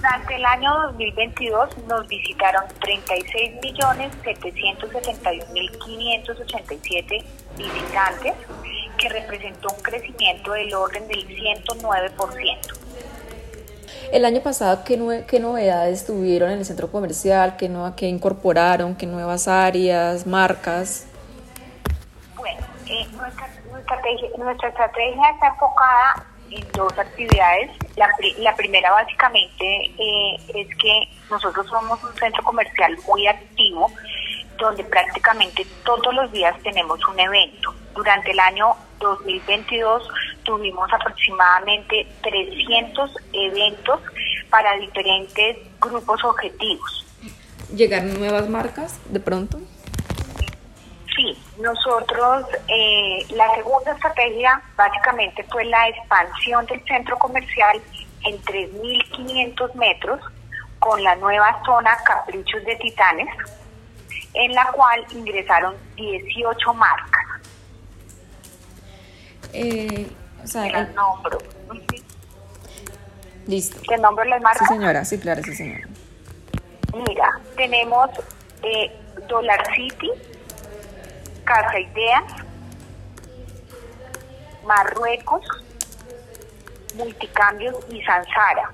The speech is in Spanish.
Durante el año 2022 nos visitaron 36.771.587 visitantes, que representó un crecimiento del orden del 109%. El año pasado, ¿qué, qué novedades tuvieron en el centro comercial? ¿Qué, no, ¿Qué incorporaron? ¿Qué nuevas áreas, marcas? Bueno, eh, nuestra, nuestra estrategia está enfocada dos actividades. La, la primera básicamente eh, es que nosotros somos un centro comercial muy activo donde prácticamente todos los días tenemos un evento. Durante el año 2022 tuvimos aproximadamente 300 eventos para diferentes grupos objetivos. ¿Llegaron nuevas marcas de pronto? Nosotros, eh, la segunda estrategia básicamente fue la expansión del centro comercial en 3.500 metros con la nueva zona Caprichos de Titanes, en la cual ingresaron 18 marcas. Eh, o sea, nombro. Listo. ¿Te nombro las marcas? Sí, señora, sí, claro, sí, señora. Mira, tenemos eh, Dollar City, Casa Marruecos, Multicambios y Sansara.